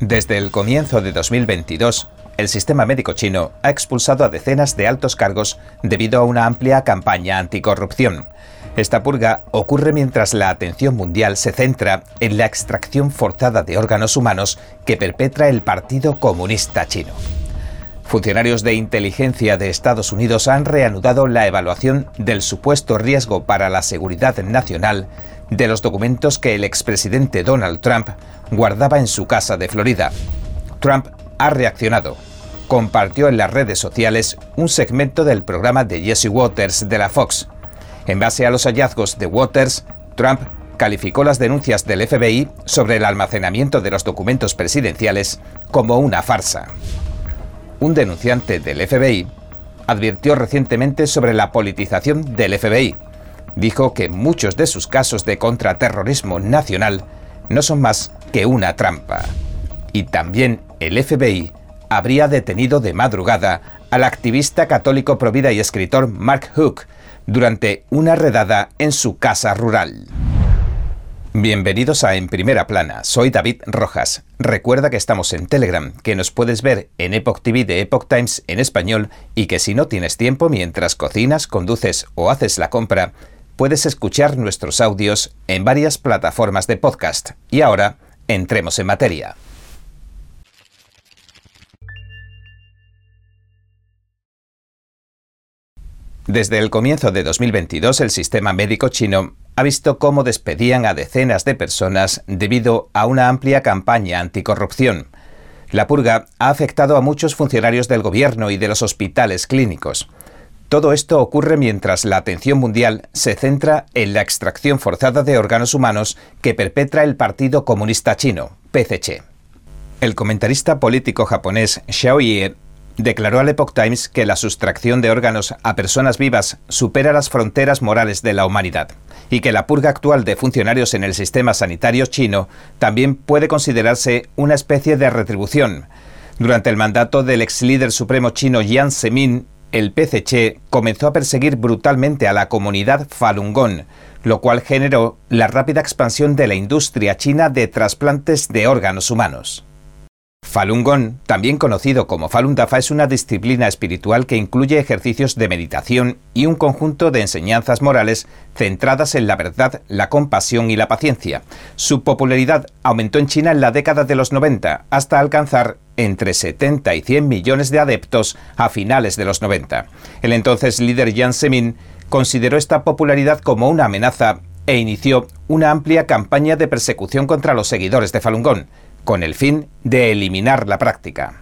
Desde el comienzo de 2022, el sistema médico chino ha expulsado a decenas de altos cargos debido a una amplia campaña anticorrupción. Esta purga ocurre mientras la atención mundial se centra en la extracción forzada de órganos humanos que perpetra el Partido Comunista Chino. Funcionarios de inteligencia de Estados Unidos han reanudado la evaluación del supuesto riesgo para la seguridad nacional de los documentos que el expresidente Donald Trump guardaba en su casa de Florida. Trump ha reaccionado. Compartió en las redes sociales un segmento del programa de Jesse Waters de la Fox. En base a los hallazgos de Waters, Trump calificó las denuncias del FBI sobre el almacenamiento de los documentos presidenciales como una farsa. Un denunciante del FBI advirtió recientemente sobre la politización del FBI. Dijo que muchos de sus casos de contraterrorismo nacional no son más que una trampa. Y también el FBI habría detenido de madrugada al activista católico provida y escritor Mark Hook durante una redada en su casa rural. Bienvenidos a En Primera Plana, soy David Rojas. Recuerda que estamos en Telegram, que nos puedes ver en Epoch TV de Epoch Times en español y que si no tienes tiempo mientras cocinas, conduces o haces la compra, puedes escuchar nuestros audios en varias plataformas de podcast. Y ahora, entremos en materia. Desde el comienzo de 2022, el sistema médico chino ha visto cómo despedían a decenas de personas debido a una amplia campaña anticorrupción. La purga ha afectado a muchos funcionarios del gobierno y de los hospitales clínicos. Todo esto ocurre mientras la atención mundial se centra en la extracción forzada de órganos humanos que perpetra el Partido Comunista Chino, PCC. El comentarista político japonés Xiao Ye declaró al Epoch Times que la sustracción de órganos a personas vivas supera las fronteras morales de la humanidad y que la purga actual de funcionarios en el sistema sanitario chino también puede considerarse una especie de retribución. Durante el mandato del ex líder supremo chino Jiang Zemin, el PCC comenzó a perseguir brutalmente a la comunidad Falun Gong, lo cual generó la rápida expansión de la industria china de trasplantes de órganos humanos. Falun Gong, también conocido como Falun Dafa, es una disciplina espiritual que incluye ejercicios de meditación y un conjunto de enseñanzas morales centradas en la verdad, la compasión y la paciencia. Su popularidad aumentó en China en la década de los 90 hasta alcanzar entre 70 y 100 millones de adeptos a finales de los 90. El entonces líder Jiang Zemin consideró esta popularidad como una amenaza e inició una amplia campaña de persecución contra los seguidores de Falun Gong con el fin de eliminar la práctica.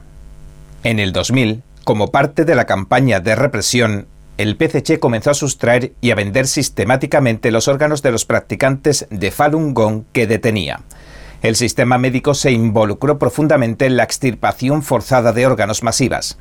En el 2000, como parte de la campaña de represión, el PCC comenzó a sustraer y a vender sistemáticamente los órganos de los practicantes de Falun Gong que detenía. El sistema médico se involucró profundamente en la extirpación forzada de órganos masivas.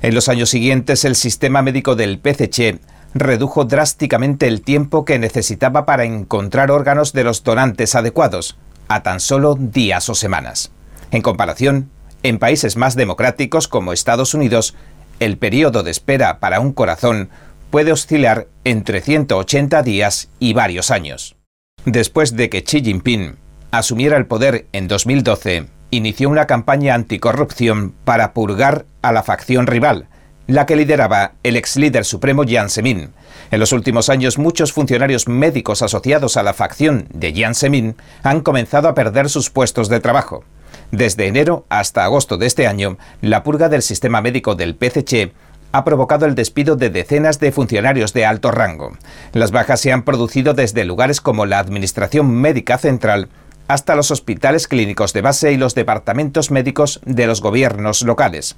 En los años siguientes, el sistema médico del PCC redujo drásticamente el tiempo que necesitaba para encontrar órganos de los donantes adecuados, a tan solo días o semanas. En comparación, en países más democráticos como Estados Unidos, el periodo de espera para un corazón puede oscilar entre 180 días y varios años. Después de que Xi Jinping asumiera el poder en 2012, inició una campaña anticorrupción para purgar a la facción rival, la que lideraba el ex líder supremo Jiang Zemin. En los últimos años, muchos funcionarios médicos asociados a la facción de Jiang Zemin han comenzado a perder sus puestos de trabajo. Desde enero hasta agosto de este año, la purga del sistema médico del PCC ha provocado el despido de decenas de funcionarios de alto rango. Las bajas se han producido desde lugares como la Administración Médica Central hasta los hospitales clínicos de base y los departamentos médicos de los gobiernos locales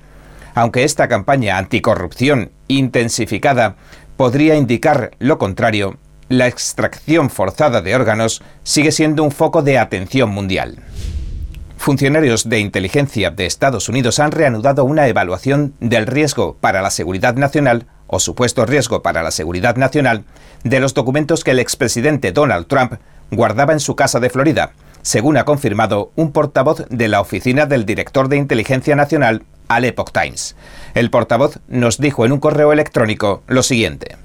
aunque esta campaña anticorrupción intensificada podría indicar lo contrario, la extracción forzada de órganos sigue siendo un foco de atención mundial. Funcionarios de inteligencia de Estados Unidos han reanudado una evaluación del riesgo para la seguridad nacional o supuesto riesgo para la seguridad nacional de los documentos que el expresidente Donald Trump guardaba en su casa de Florida, según ha confirmado un portavoz de la Oficina del Director de Inteligencia Nacional al Epoch Times. El portavoz nos dijo en un correo electrónico lo siguiente.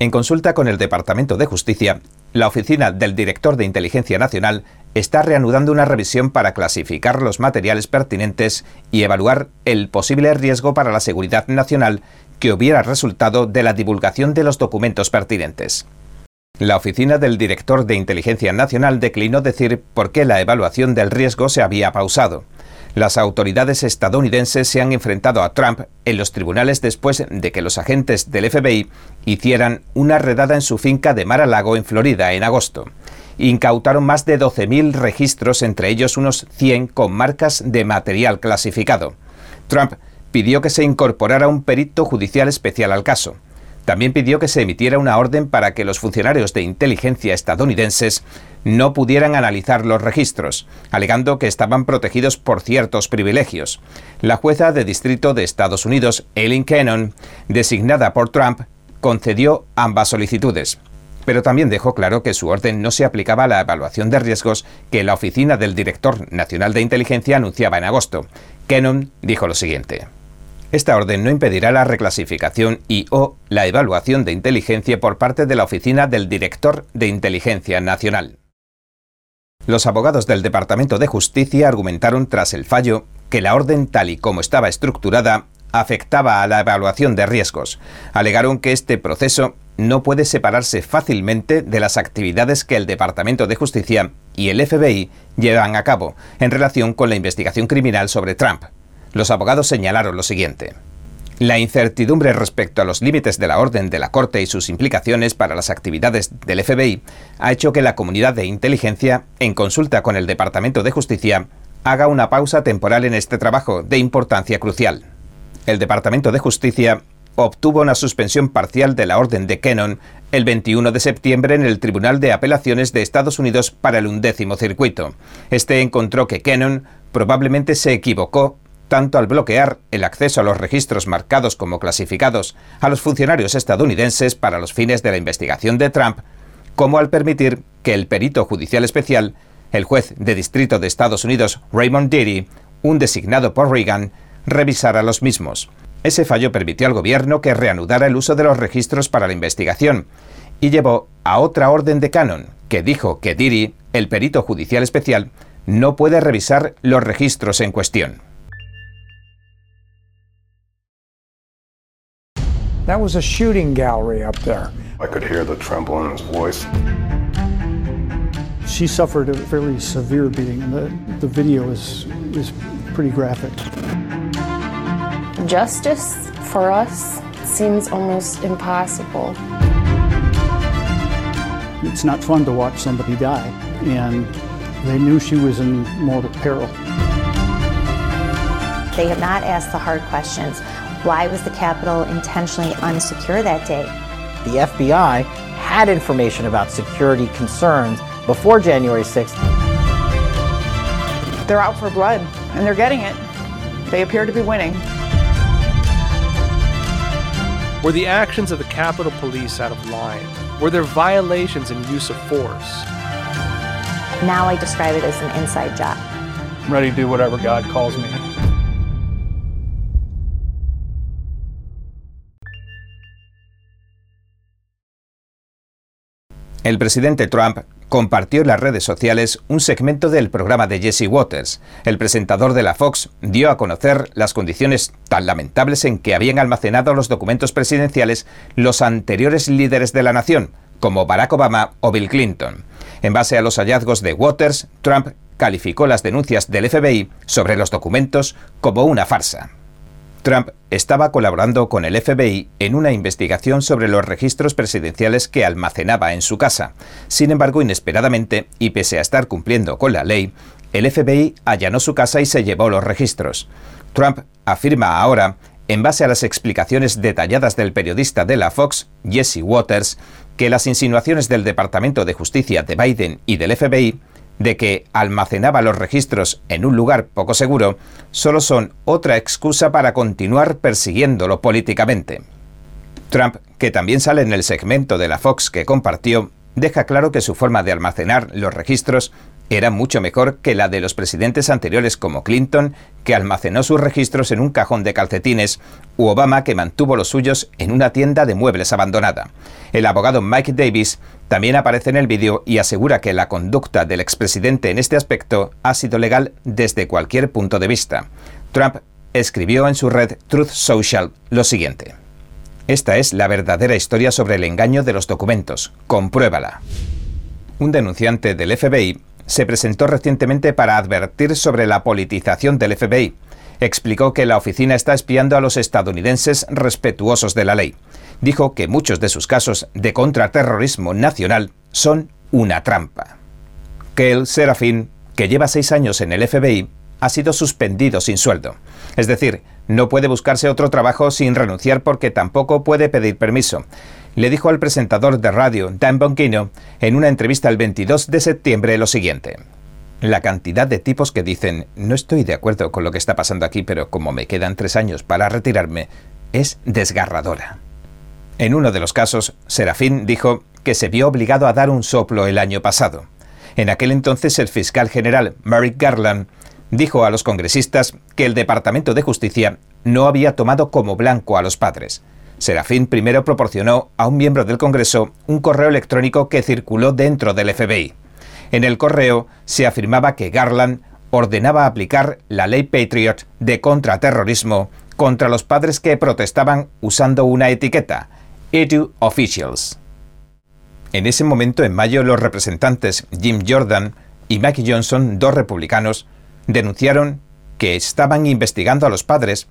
En consulta con el Departamento de Justicia, la oficina del director de Inteligencia Nacional está reanudando una revisión para clasificar los materiales pertinentes y evaluar el posible riesgo para la seguridad nacional que hubiera resultado de la divulgación de los documentos pertinentes. La oficina del director de Inteligencia Nacional declinó decir por qué la evaluación del riesgo se había pausado. Las autoridades estadounidenses se han enfrentado a Trump en los tribunales después de que los agentes del FBI hicieran una redada en su finca de Mar-a-Lago en Florida en agosto. Incautaron más de 12.000 registros, entre ellos unos 100 con marcas de material clasificado. Trump pidió que se incorporara un perito judicial especial al caso. También pidió que se emitiera una orden para que los funcionarios de inteligencia estadounidenses no pudieran analizar los registros, alegando que estaban protegidos por ciertos privilegios. La jueza de distrito de Estados Unidos, Eileen Cannon, designada por Trump, concedió ambas solicitudes. Pero también dejó claro que su orden no se aplicaba a la evaluación de riesgos que la Oficina del Director Nacional de Inteligencia anunciaba en agosto. Cannon dijo lo siguiente. Esta orden no impedirá la reclasificación y o la evaluación de inteligencia por parte de la Oficina del Director de Inteligencia Nacional. Los abogados del Departamento de Justicia argumentaron tras el fallo que la orden tal y como estaba estructurada afectaba a la evaluación de riesgos. Alegaron que este proceso no puede separarse fácilmente de las actividades que el Departamento de Justicia y el FBI llevan a cabo en relación con la investigación criminal sobre Trump. Los abogados señalaron lo siguiente. La incertidumbre respecto a los límites de la orden de la Corte y sus implicaciones para las actividades del FBI ha hecho que la comunidad de inteligencia, en consulta con el Departamento de Justicia, haga una pausa temporal en este trabajo de importancia crucial. El Departamento de Justicia obtuvo una suspensión parcial de la orden de Kennon el 21 de septiembre en el Tribunal de Apelaciones de Estados Unidos para el undécimo circuito. Este encontró que Kennon probablemente se equivocó tanto al bloquear el acceso a los registros marcados como clasificados a los funcionarios estadounidenses para los fines de la investigación de Trump, como al permitir que el perito judicial especial, el juez de distrito de Estados Unidos Raymond Deary, un designado por Reagan, revisara los mismos. Ese fallo permitió al gobierno que reanudara el uso de los registros para la investigación y llevó a otra orden de canon que dijo que Deary, el perito judicial especial, no puede revisar los registros en cuestión. That was a shooting gallery up there. I could hear the tremble in his voice. She suffered a fairly severe beating, and the, the video is, is pretty graphic. Justice for us seems almost impossible. It's not fun to watch somebody die, and they knew she was in mortal peril. They have not asked the hard questions. Why was the Capitol intentionally unsecure that day? The FBI had information about security concerns before January 6th. They're out for blood, and they're getting it. They appear to be winning. Were the actions of the Capitol Police out of line? Were there violations in use of force? Now I describe it as an inside job. I'm ready to do whatever God calls me. El presidente Trump compartió en las redes sociales un segmento del programa de Jesse Waters. El presentador de la Fox dio a conocer las condiciones tan lamentables en que habían almacenado los documentos presidenciales los anteriores líderes de la nación, como Barack Obama o Bill Clinton. En base a los hallazgos de Waters, Trump calificó las denuncias del FBI sobre los documentos como una farsa. Trump estaba colaborando con el FBI en una investigación sobre los registros presidenciales que almacenaba en su casa. Sin embargo, inesperadamente, y pese a estar cumpliendo con la ley, el FBI allanó su casa y se llevó los registros. Trump afirma ahora, en base a las explicaciones detalladas del periodista de la Fox, Jesse Waters, que las insinuaciones del Departamento de Justicia de Biden y del FBI de que almacenaba los registros en un lugar poco seguro solo son otra excusa para continuar persiguiéndolo políticamente. Trump, que también sale en el segmento de la Fox que compartió, deja claro que su forma de almacenar los registros era mucho mejor que la de los presidentes anteriores como Clinton, que almacenó sus registros en un cajón de calcetines, u Obama, que mantuvo los suyos en una tienda de muebles abandonada. El abogado Mike Davis también aparece en el vídeo y asegura que la conducta del expresidente en este aspecto ha sido legal desde cualquier punto de vista. Trump escribió en su red Truth Social lo siguiente. Esta es la verdadera historia sobre el engaño de los documentos. Compruébala. Un denunciante del FBI se presentó recientemente para advertir sobre la politización del FBI. Explicó que la oficina está espiando a los estadounidenses respetuosos de la ley. Dijo que muchos de sus casos de contraterrorismo nacional son una trampa. Kale Serafin, que lleva seis años en el FBI, ha sido suspendido sin sueldo. Es decir, no puede buscarse otro trabajo sin renunciar porque tampoco puede pedir permiso. Le dijo al presentador de radio, Dan Bonquino, en una entrevista el 22 de septiembre lo siguiente. La cantidad de tipos que dicen, no estoy de acuerdo con lo que está pasando aquí, pero como me quedan tres años para retirarme, es desgarradora. En uno de los casos, Serafín dijo que se vio obligado a dar un soplo el año pasado. En aquel entonces el fiscal general Merrick Garland dijo a los congresistas que el Departamento de Justicia no había tomado como blanco a los padres. Serafín primero proporcionó a un miembro del Congreso un correo electrónico que circuló dentro del FBI. En el correo se afirmaba que Garland ordenaba aplicar la ley Patriot de contraterrorismo contra los padres que protestaban usando una etiqueta, Edu Officials. En ese momento, en mayo, los representantes Jim Jordan y Mike Johnson, dos republicanos, denunciaron que estaban investigando a los padres,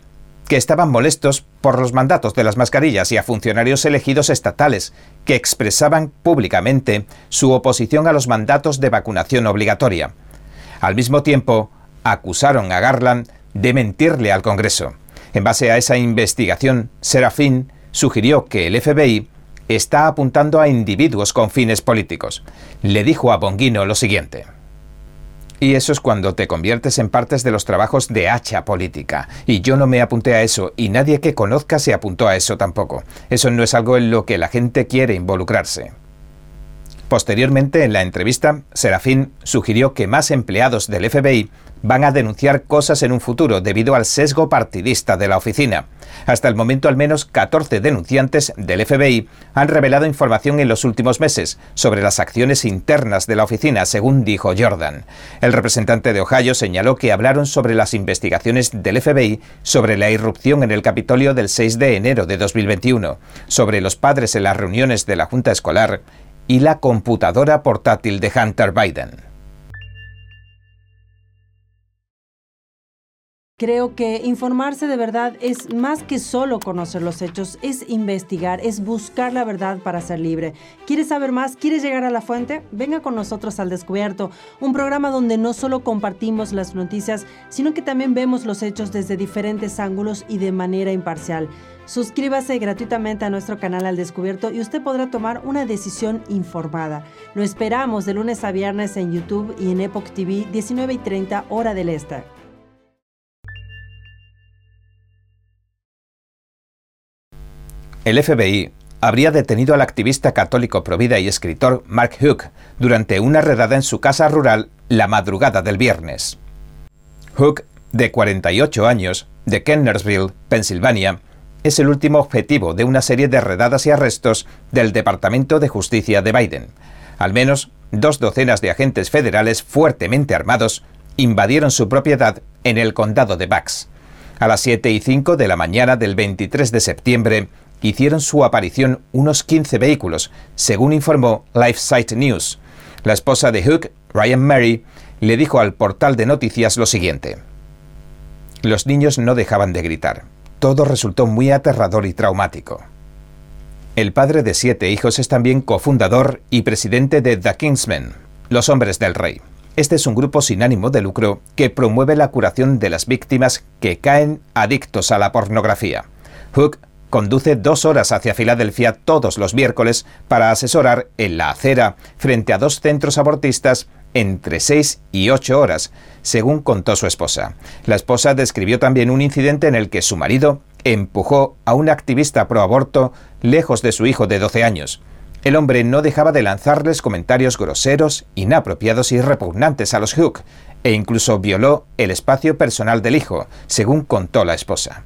que estaban molestos por los mandatos de las mascarillas y a funcionarios elegidos estatales, que expresaban públicamente su oposición a los mandatos de vacunación obligatoria. Al mismo tiempo, acusaron a Garland de mentirle al Congreso. En base a esa investigación, Serafín sugirió que el FBI está apuntando a individuos con fines políticos. Le dijo a Bonguino lo siguiente. Y eso es cuando te conviertes en partes de los trabajos de hacha política. Y yo no me apunté a eso, y nadie que conozca se apuntó a eso tampoco. Eso no es algo en lo que la gente quiere involucrarse. Posteriormente, en la entrevista, Serafín sugirió que más empleados del FBI van a denunciar cosas en un futuro debido al sesgo partidista de la oficina. Hasta el momento, al menos 14 denunciantes del FBI han revelado información en los últimos meses sobre las acciones internas de la oficina, según dijo Jordan. El representante de Ohio señaló que hablaron sobre las investigaciones del FBI sobre la irrupción en el Capitolio del 6 de enero de 2021, sobre los padres en las reuniones de la Junta Escolar y la computadora portátil de Hunter Biden. Creo que informarse de verdad es más que solo conocer los hechos, es investigar, es buscar la verdad para ser libre. ¿Quieres saber más? ¿Quieres llegar a la fuente? Venga con nosotros al Descubierto, un programa donde no solo compartimos las noticias, sino que también vemos los hechos desde diferentes ángulos y de manera imparcial. Suscríbase gratuitamente a nuestro canal Al Descubierto y usted podrá tomar una decisión informada. Lo esperamos de lunes a viernes en YouTube y en Epoch TV 19 y 30 hora del este. El FBI habría detenido al activista católico provida y escritor Mark Hook durante una redada en su casa rural la madrugada del viernes. Hook, de 48 años, de Kennersville, Pensilvania, es el último objetivo de una serie de redadas y arrestos del Departamento de Justicia de Biden. Al menos dos docenas de agentes federales fuertemente armados invadieron su propiedad en el condado de Bucks. A las 7 y 5 de la mañana del 23 de septiembre, hicieron su aparición unos 15 vehículos, según informó LifeSite News. La esposa de Hook, Ryan Mary, le dijo al portal de noticias lo siguiente. Los niños no dejaban de gritar. Todo resultó muy aterrador y traumático. El padre de siete hijos es también cofundador y presidente de The Kingsmen, los hombres del rey. Este es un grupo sin ánimo de lucro que promueve la curación de las víctimas que caen adictos a la pornografía. Hook conduce dos horas hacia Filadelfia todos los miércoles para asesorar en la acera frente a dos centros abortistas entre seis y ocho horas, según contó su esposa. La esposa describió también un incidente en el que su marido empujó a un activista pro aborto lejos de su hijo de 12 años. El hombre no dejaba de lanzarles comentarios groseros, inapropiados y repugnantes a los Hook, e incluso violó el espacio personal del hijo, según contó la esposa.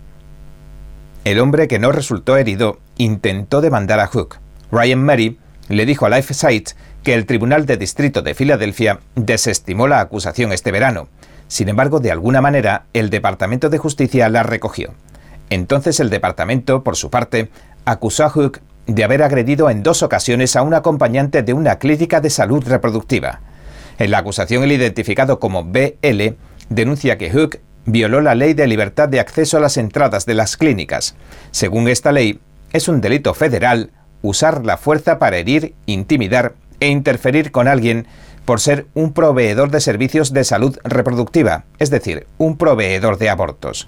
El hombre que no resultó herido intentó demandar a Hook. Ryan Murray le dijo a LifeSite que el Tribunal de Distrito de Filadelfia desestimó la acusación este verano. Sin embargo, de alguna manera, el Departamento de Justicia la recogió. Entonces el departamento, por su parte, acusó a Hook de haber agredido en dos ocasiones a un acompañante de una clínica de salud reproductiva. En la acusación, el identificado como BL denuncia que Hook violó la ley de libertad de acceso a las entradas de las clínicas. Según esta ley, es un delito federal usar la fuerza para herir, intimidar e interferir con alguien por ser un proveedor de servicios de salud reproductiva, es decir, un proveedor de abortos.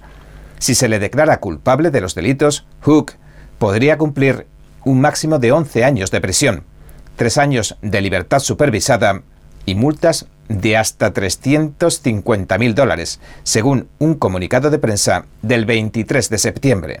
Si se le declara culpable de los delitos, Hook podría cumplir un máximo de 11 años de prisión, 3 años de libertad supervisada y multas de hasta 350.000 dólares, según un comunicado de prensa del 23 de septiembre.